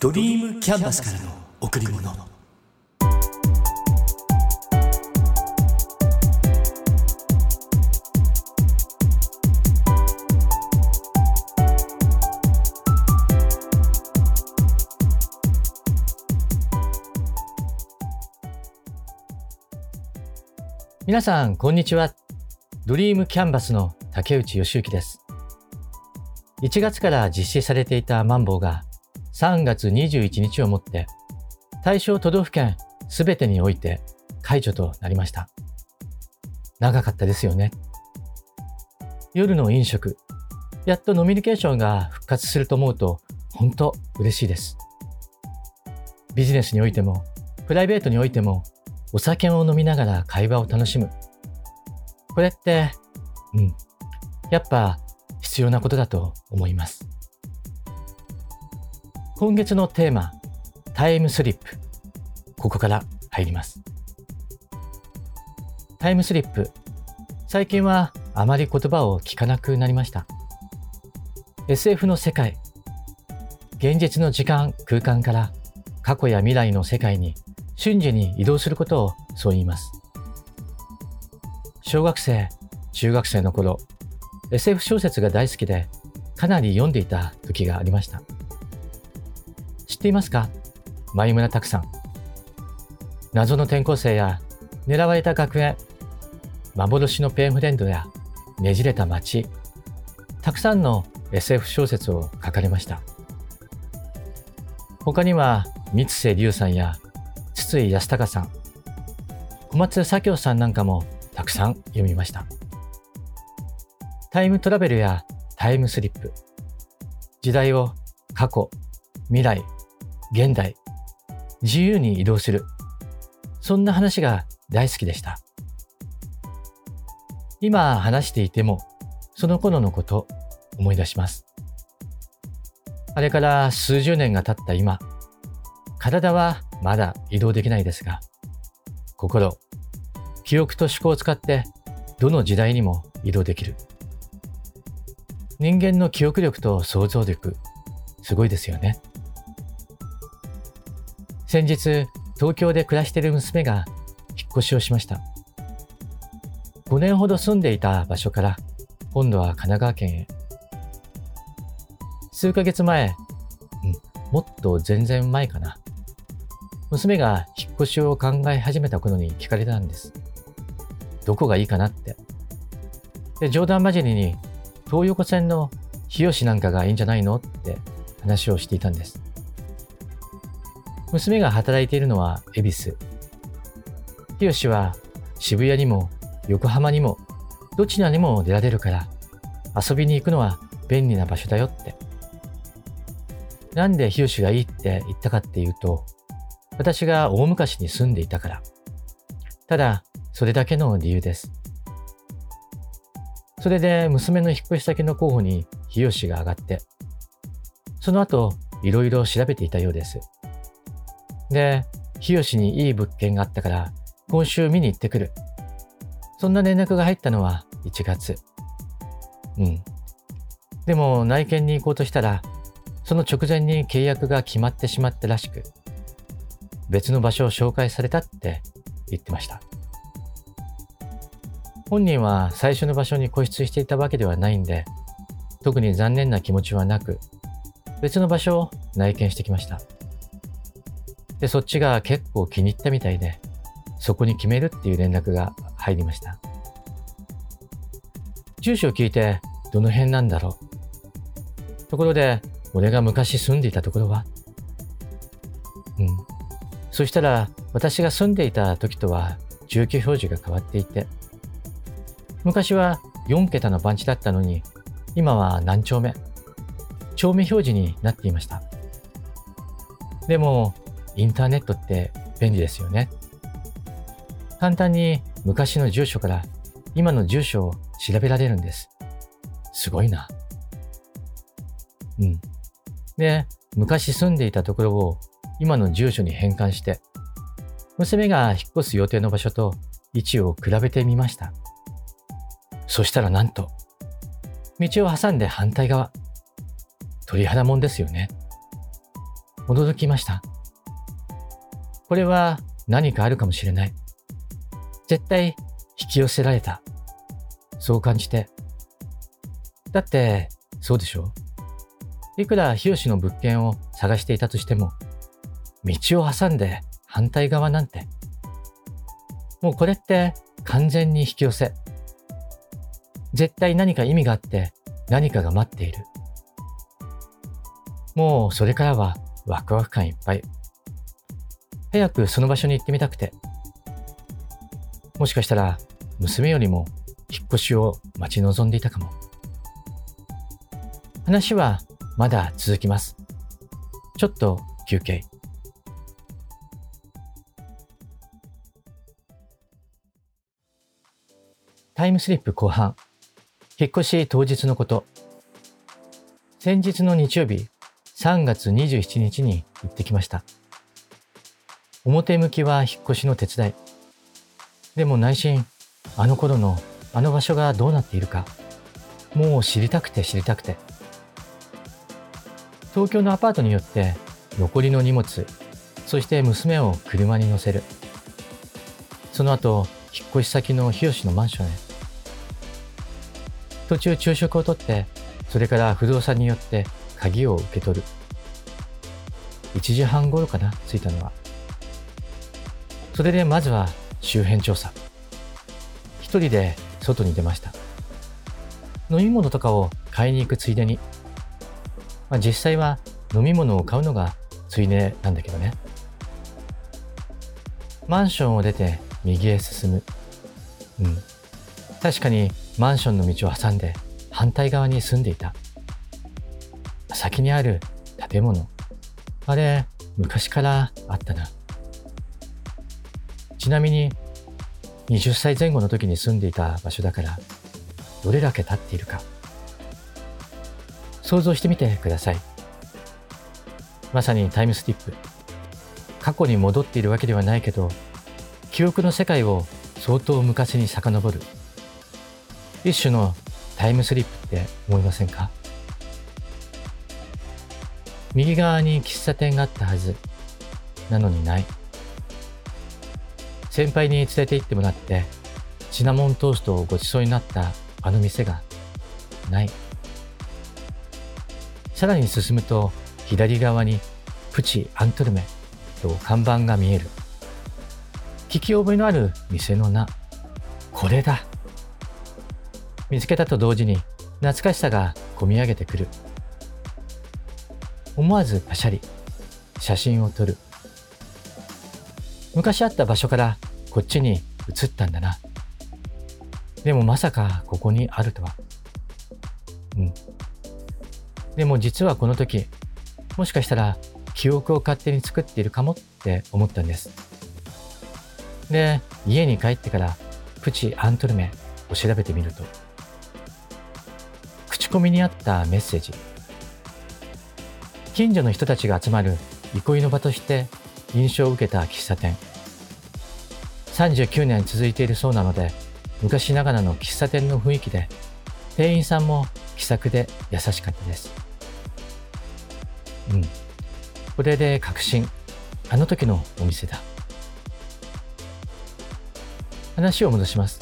ドリームキャンバスからの贈り物皆さん、こんにちは。ドリームキャンバスの竹内義之です。1月から実施されていたマンボウが3月21日をもって対象都道府県すべてにおいて解除となりました。長かったですよね。夜の飲食、やっとノミニケーションが復活すると思うと本当嬉しいです。ビジネスにおいてもプライベートにおいてもお酒を飲みながら会話を楽しむ。これって、うん、やっぱ必要なことだと思います。今月のテーマ、タイムスリップ。ここから入ります。タイムスリップ。最近はあまり言葉を聞かなくなりました。SF の世界。現実の時間、空間から過去や未来の世界に瞬時に移動することをそう言います。小学生、中学生の頃、SF 小説が大好きで、かなり読んでいた時がありました。っていますか？前村拓さん。謎の転校生や狙われた学園、幻のペンフレンドやねじれた街、たくさんの SF 小説を書かれました。他には三瀬龍さんや筒井康隆さん、小松左京さんなんかもたくさん読みました。タイムトラベルやタイムスリップ、時代を過去、未来、現代、自由に移動する、そんな話が大好きでした。今話していても、その頃のこと思い出します。あれから数十年が経った今、体はまだ移動できないですが、心、記憶と思考を使ってどの時代にも移動できる。人間の記憶力と想像力、すごいですよね。先日、東京で暮らしている娘が引っ越しをしました。5年ほど住んでいた場所から、今度は神奈川県へ。数ヶ月前、うん、もっと全然前かな。娘が引っ越しを考え始めた頃に聞かれたんです。どこがいいかなって。で、冗談交じりに、東横線の日吉なんかがいいんじゃないのって話をしていたんです。娘が働いているのは恵比寿。日吉は渋谷にも横浜にもどちらにも出られるから遊びに行くのは便利な場所だよって。なんで日吉がいいって言ったかっていうと、私が大昔に住んでいたから。ただ、それだけの理由です。それで娘の引っ越し先の候補に日吉が上がって、その後、いろいろ調べていたようです。で、日吉にいい物件があったから、今週見に行ってくる。そんな連絡が入ったのは1月。うん。でも内見に行こうとしたら、その直前に契約が決まってしまったらしく、別の場所を紹介されたって言ってました。本人は最初の場所に固執していたわけではないんで、特に残念な気持ちはなく、別の場所を内見してきました。で、そっちが結構気に入ったみたいで、そこに決めるっていう連絡が入りました。住所を聞いて、どの辺なんだろう？ところで、俺が昔住んでいたところは？うん。そしたら、私が住んでいた時とは住居表示が変わっていて、昔は4桁の番地だったのに、今は何丁目？丁目表示になっていました。でも、インターネットって便利ですよね。簡単に昔の住所から今の住所を調べられるんです。すごいな。うん。で、昔住んでいたところを今の住所に変換して、娘が引っ越す予定の場所と位置を比べてみました。そしたらなんと、道を挟んで反対側。鳥肌もんですよね。驚きました。これは何かあるかもしれない。絶対引き寄せられた。そう感じて。だって、そうでしょ？いくら日吉の物件を探していたとしても、道を挟んで反対側なんて。もうこれって完全に引き寄せ。絶対何か意味があって何かが待っている。もうそれからはワクワク感いっぱい。早くその場所に行ってみたくて。もしかしたら娘よりも引っ越しを待ち望んでいたかも。話はまだ続きます。ちょっと休憩。タイムスリップ後半。引っ越し当日のこと。先日の日曜日、3月27日に行ってきました。表向きは引っ越しの手伝い。でも内心、あの頃のあの場所がどうなっているか、もう知りたくて知りたくて。東京のアパートによって残りの荷物、そして娘を車に乗せる。その後、引っ越し先の日吉のマンションへ。途中昼食をとって、それから不動産によって鍵を受け取る。1時半頃かな、着いたのは。それでまずは周辺調査。一人で外に出ました。飲み物とかを買いに行くついでに。まあ、実際は飲み物を買うのがついでなんだけどね。マンションを出て右へ進む。うん。確かにマンションの道を挟んで反対側に住んでいた。先にある建物。あれ、昔からあったな。ちなみに、20歳前後の時に住んでいた場所だから、どれだけ経っているか。想像してみてください。まさにタイムスリップ。過去に戻っているわけではないけど、記憶の世界を相当昔に遡る。一種のタイムスリップって思いませんか？右側に喫茶店があったはず。なのにない。先輩に連れて行ってもらって、シナモントーストをごちそうになったあの店がない。さらに進むと、左側にプチ・アントルメと看板が見える。聞き覚えのある店の名。これだ。見つけたと同時に懐かしさがこみ上げてくる。思わずパシャリ、写真を撮る。昔あった場所からこっちに移ったんだな。でもまさかここにあるとは。うん。でも実はこの時、もしかしたら記憶を勝手に作っているかもって思ったんです。で、家に帰ってからプチ・アントルメを調べてみると、口コミにあったメッセージ。近所の人たちが集まる憩いの場として印象を受けた喫茶店。39年続いているそうなので、昔ながらの喫茶店の雰囲気で、店員さんも気さくで優しかったです。うん。これで確信。あの時のお店だ。話を戻します。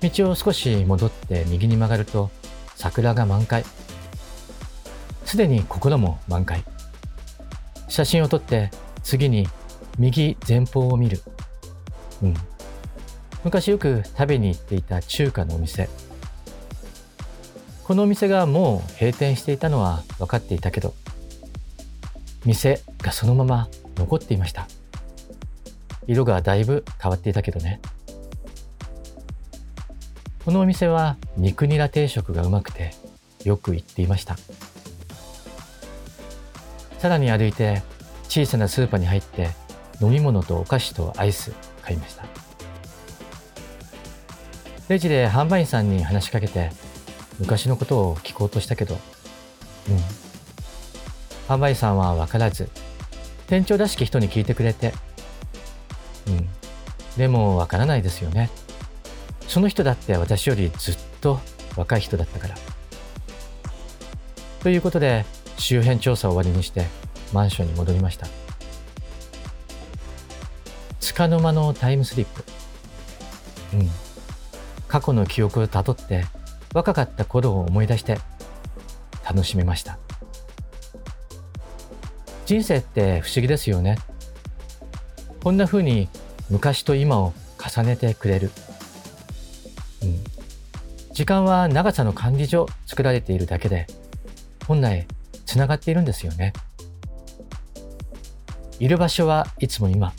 道を少し戻って右に曲がると桜が満開。すでに心も満開。写真を撮って次に右前方を見る。うん。昔よく食べに行っていた中華のお店。このお店がもう閉店していたのは分かっていたけど、店がそのまま残っていました。色がだいぶ変わっていたけどね。このお店は肉ニラ定食がうまくてよく行っていました。さらに歩いて小さなスーパーに入って飲み物とお菓子とアイス買いました。レジで販売員さんに話しかけて昔のことを聞こうとしたけど、うん。販売員さんは分からず、店長らしき人に聞いてくれて、うん。でも分からないですよね。その人だって私よりずっと若い人だったから。ということで、周辺調査を終わりにして、マンションに戻りました束の間のタイムスリップ。うん。過去の記憶をたどって若かった頃を思い出して楽しめました。人生って不思議ですよね。こんな風に昔と今を重ねてくれる、うん、時間は長さの管理上作られているだけで本来つながっているんですよね。いる場所はいつも今。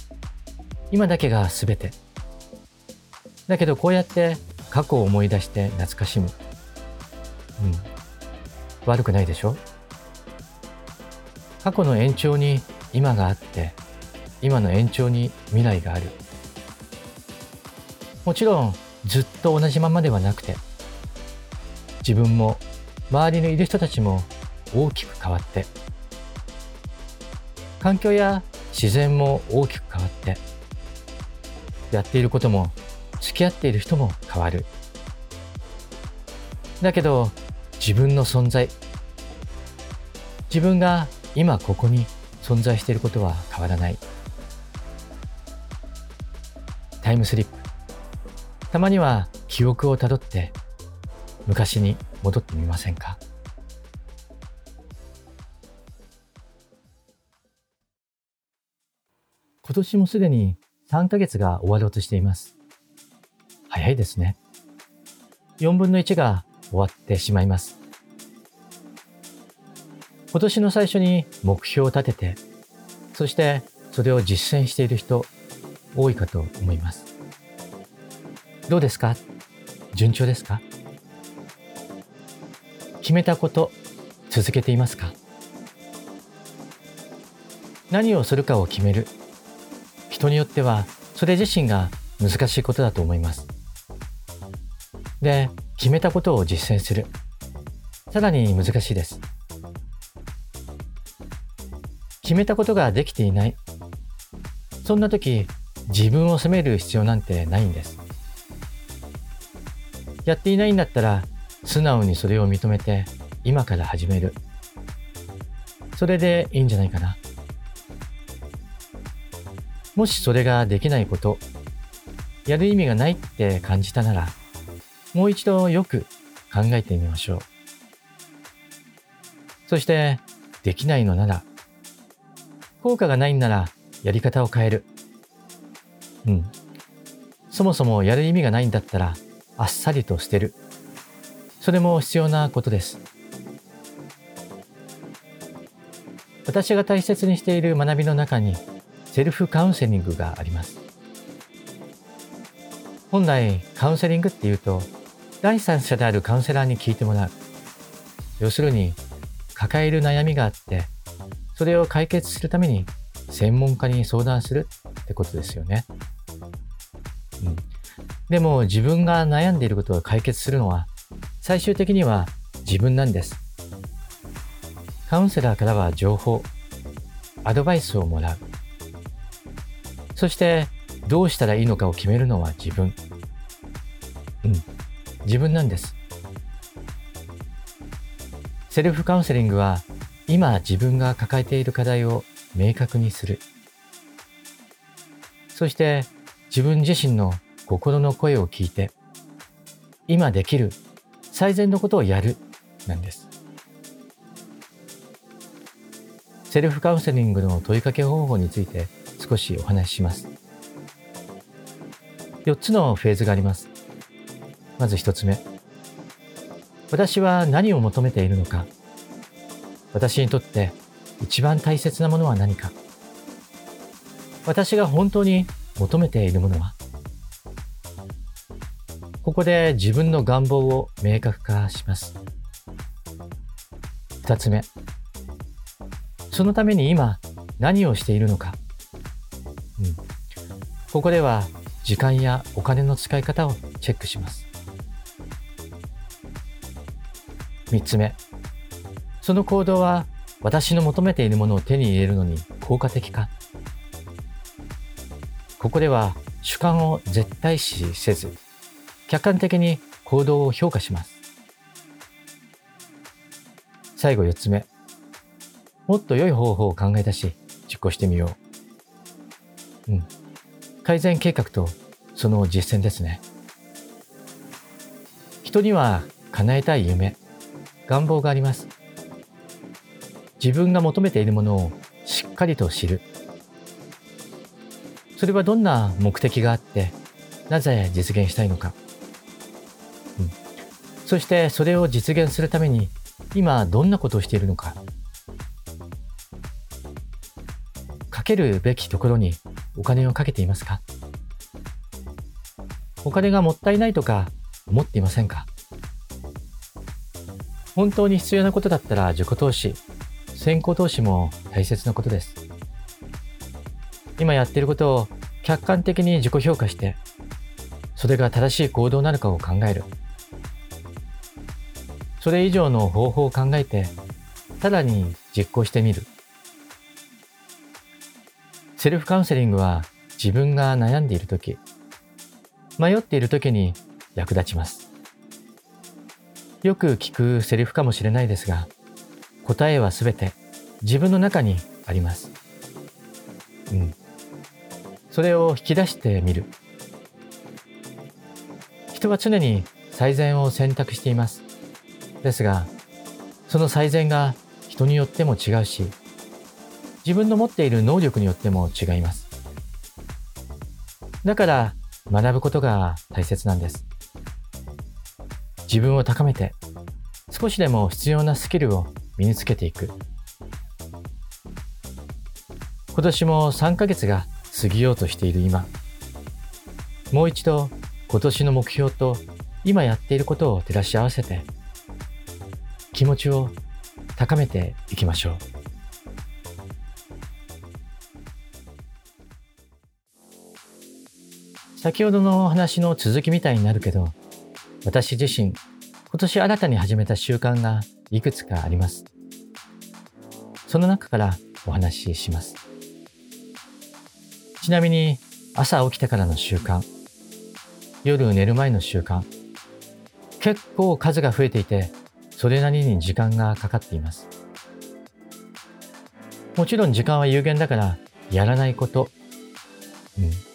今だけが全て。だけどこうやって過去を思い出して懐かしむ。うん。悪くないでしょ？過去の延長に今があって今の延長に未来がある。もちろんずっと同じままではなくて自分も周りのいる人たちも大きく変わって環境や自然も大きく変わってやっていることも付き合っている人も変わる。だけど自分の存在自分が今ここに存在していることは変わらない。タイムスリップ。たまには記憶をたどって昔に戻ってみませんか？今年もすでに3ヶ月が終わろうとしています。早いですね。4分の1が終わってしまいます。今年の最初に目標を立てて、そしてそれを実践している人多いかと思います。どうですか？順調ですか？決めたこと続けていますか？何をするかを決める人によってはそれ自身が難しいことだと思います。で、決めたことを実践する。さらに難しいです。決めたことができていない。そんな時、自分を責める必要なんてないんです。やっていないんだったら、素直にそれを認めて、今から始める。それでいいんじゃないかな。もしそれができないこと、やる意味がないって感じたなら、もう一度よく考えてみましょう。そして、できないのなら、効果がないんならやり方を変える。うん。そもそもやる意味がないんだったら、あっさりと捨てる。それも必要なことです。私が大切にしている学びの中にセルフカウンセリングがあります。本来カウンセリングっていうと第三者であるカウンセラーに聞いてもらう。要するに抱える悩みがあってそれを解決するために専門家に相談するってことですよね。うん、でも自分が悩んでいることを解決するのは最終的には自分なんです。カウンセラーからは情報、アドバイスをもらう。そしてどうしたらいいのかを決めるのは自分。うん、自分なんです。セルフカウンセリングは今自分が抱えている課題を明確にする。そして自分自身の心の声を聞いて今できる最善のことをやるなんです。セルフカウンセリングの問いかけ方法について少しお話しします。4つのフェーズがあります。まず1つ目。私は何を求めているのか。私にとって一番大切なものは何か。私が本当に求めているものはここで自分の願望を明確化します。2つ目。そのために今何をしているのか。ここでは時間やお金の使い方をチェックします。3つ目。その行動は私の求めているものを手に入れるのに効果的かここでは主観を絶対視せず、客観的に行動を評価します。最後4つ目。もっと良い方法を考え出し、実行してみよう。うん。改善計画とその実践ですね。人には叶えたい夢、願望があります。自分が求めているものをしっかりと知る。それはどんな目的があって、なぜ実現したいのか。うん、そしてそれを実現するために今どんなことをしているのか。かけるべきところにお金をかけていますか？お金がもったいないとか思っていませんか？本当に必要なことだったら自己投資、先行投資も大切なことです。今やっていることを客観的に自己評価して、それが正しい行動なのかを考える。それ以上の方法を考えて、さらに実行してみる。セルフカウンセリングは自分が悩んでいるとき、迷っているときに役立ちます。よく聞くセリフかもしれないですが、答えはすべて自分の中にあります。うん。それを引き出してみる。人は常に最善を選択しています。ですが、その最善が人によっても違うし、自分の持っている能力によっても違います。だから学ぶことが大切なんです。自分を高めて少しでも必要なスキルを身につけていく。今年も3ヶ月が過ぎようとしている今、もう一度今年の目標と今やっていることを照らし合わせて、気持ちを高めていきましょう。先ほどのお話の続きみたいになるけど、私自身、今年新たに始めた習慣がいくつかあります。その中からお話しします。ちなみに朝起きてからの習慣、夜寝る前の習慣、結構数が増えていて、それなりに時間がかかっています。もちろん時間は有限だからやらないこと、うん、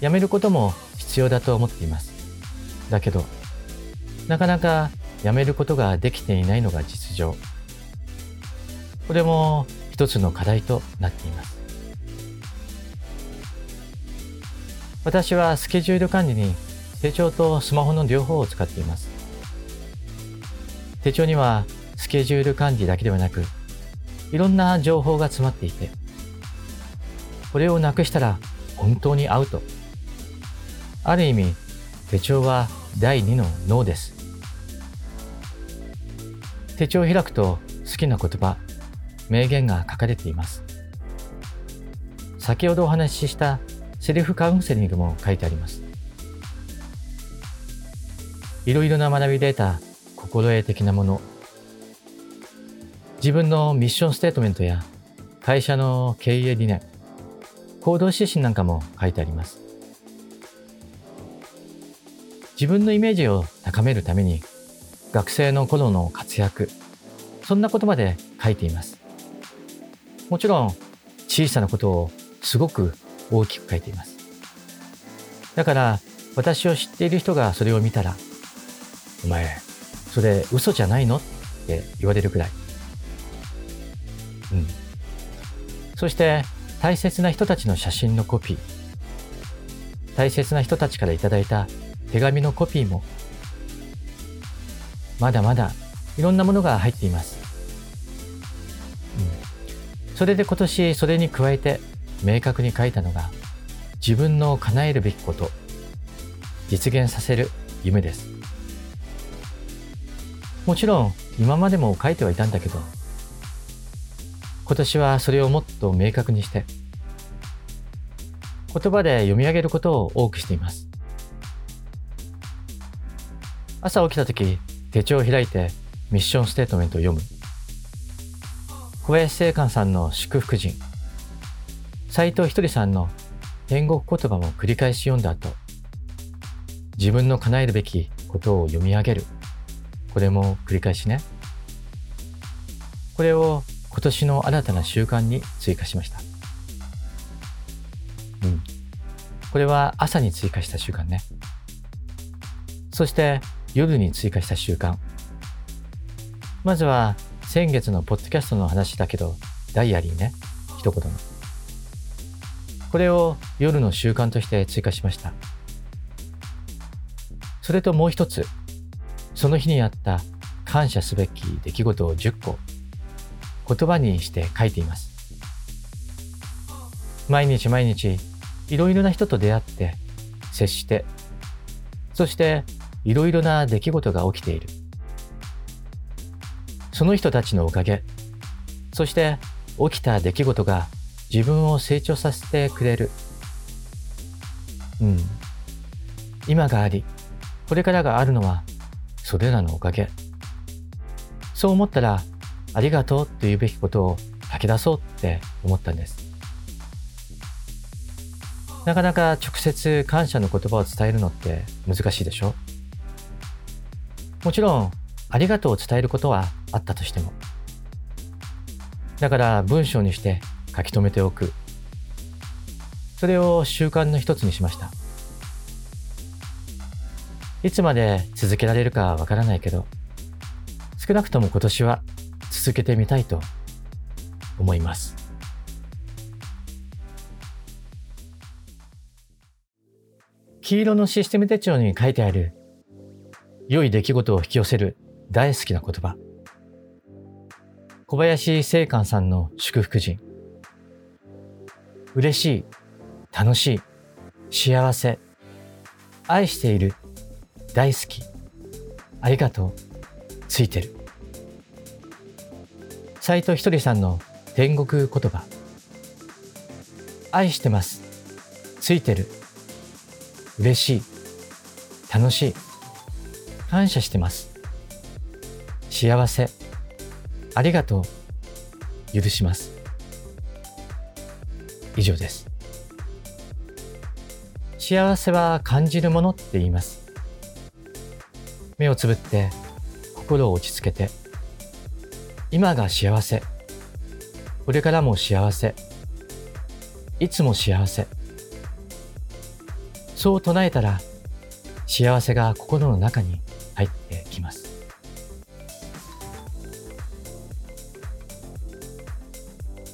やめることも必要だと思っています。だけど、なかなかやめることができていないのが実情。これも一つの課題となっています。私はスケジュール管理に手帳とスマホの両方を使っています。手帳にはスケジュール管理だけではなく、いろんな情報が詰まっていて、これをなくしたら本当にアウト。ある意味、手帳は第二の脳です。手帳を開くと好きな言葉、名言が書かれています。先ほどお話ししたセルフカウンセリングも書いてあります。いろいろな学びデータ、心得的なもの、自分のミッションステートメントや会社の経営理念、行動指針なんかも書いてあります。自分のイメージを高めるために学生の頃の活躍、そんなことまで書いています。もちろん小さなことをすごく大きく書いています。だから私を知っている人がそれを見たら、お前、それ嘘じゃないの？って言われるくらい。うん。そして大切な人たちの写真のコピー。大切な人たちからいただいた手紙のコピーも、まだまだいろんなものが入っています。それで今年それに加えて明確に書いたのが自分の叶えるべきこと実現させる夢です。もちろん今までも書いてはいたんだけど今年はそれをもっと明確にして言葉で読み上げることを多くしています。朝起きた時手帳を開いてミッションステートメントを読む小林正観さんの祝福人、斎藤ひとりさんの天国言葉も繰り返し読んだ後、自分の叶えるべきことを読み上げる。これも繰り返しね。これを今年の新たな習慣に追加しました。うん。これは朝に追加した習慣ね。そして夜に追加した習慣。まずは先月のポッドキャストの話だけど、ダイアリーね。一言の。これを夜の習慣として追加しました。それともう一つ、その日にあった感謝すべき出来事を10個言葉にして書いています。毎日毎日いろいろな人と出会って接してそしていろいろな出来事が起きている。その人たちのおかげそして起きた出来事が自分を成長させてくれる。うん。今があり、これからがあるのはそれらのおかげ。そう思ったら、ありがとうと言うべきことを書き出そうって思ったんです。なかなか直接感謝の言葉を伝えるのって難しいでしょ？もちろん、ありがとうを伝えることはあったとしても。だから文章にして書き留めておく。それを習慣の一つにしました。いつまで続けられるかわからないけど、少なくとも今年は続けてみたいと思います。黄色のシステム手帳に書いてある良い出来事を引き寄せる大好きな言葉。小林聖寛さんの祝福人。嬉しい、楽しい、幸せ、愛している大好き。ありがとう。ついてる。斎藤ひとりさんの天国言葉。愛してます。ついてる。嬉しい。楽しい。感謝してます。幸せ。ありがとう。許します。以上です。幸せは感じるものって言います。目をつぶって心を落ち着けて今が幸せこれからも幸せいつも幸せそう唱えたら幸せが心の中に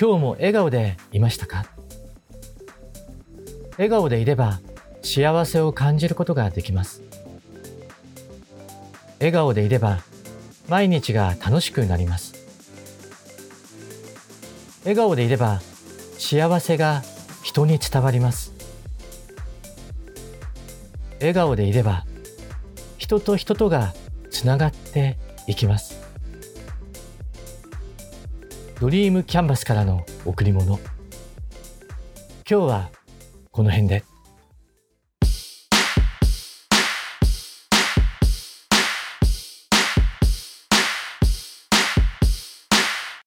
今日も笑顔でいましたか？笑顔でいれば幸せを感じることができます。笑顔でいれば毎日が楽しくなります。笑顔でいれば幸せが人に伝わります。笑顔でいれば人と人とがつながっていきます。ドリームキャンバスからの贈り物。今日はこの辺で。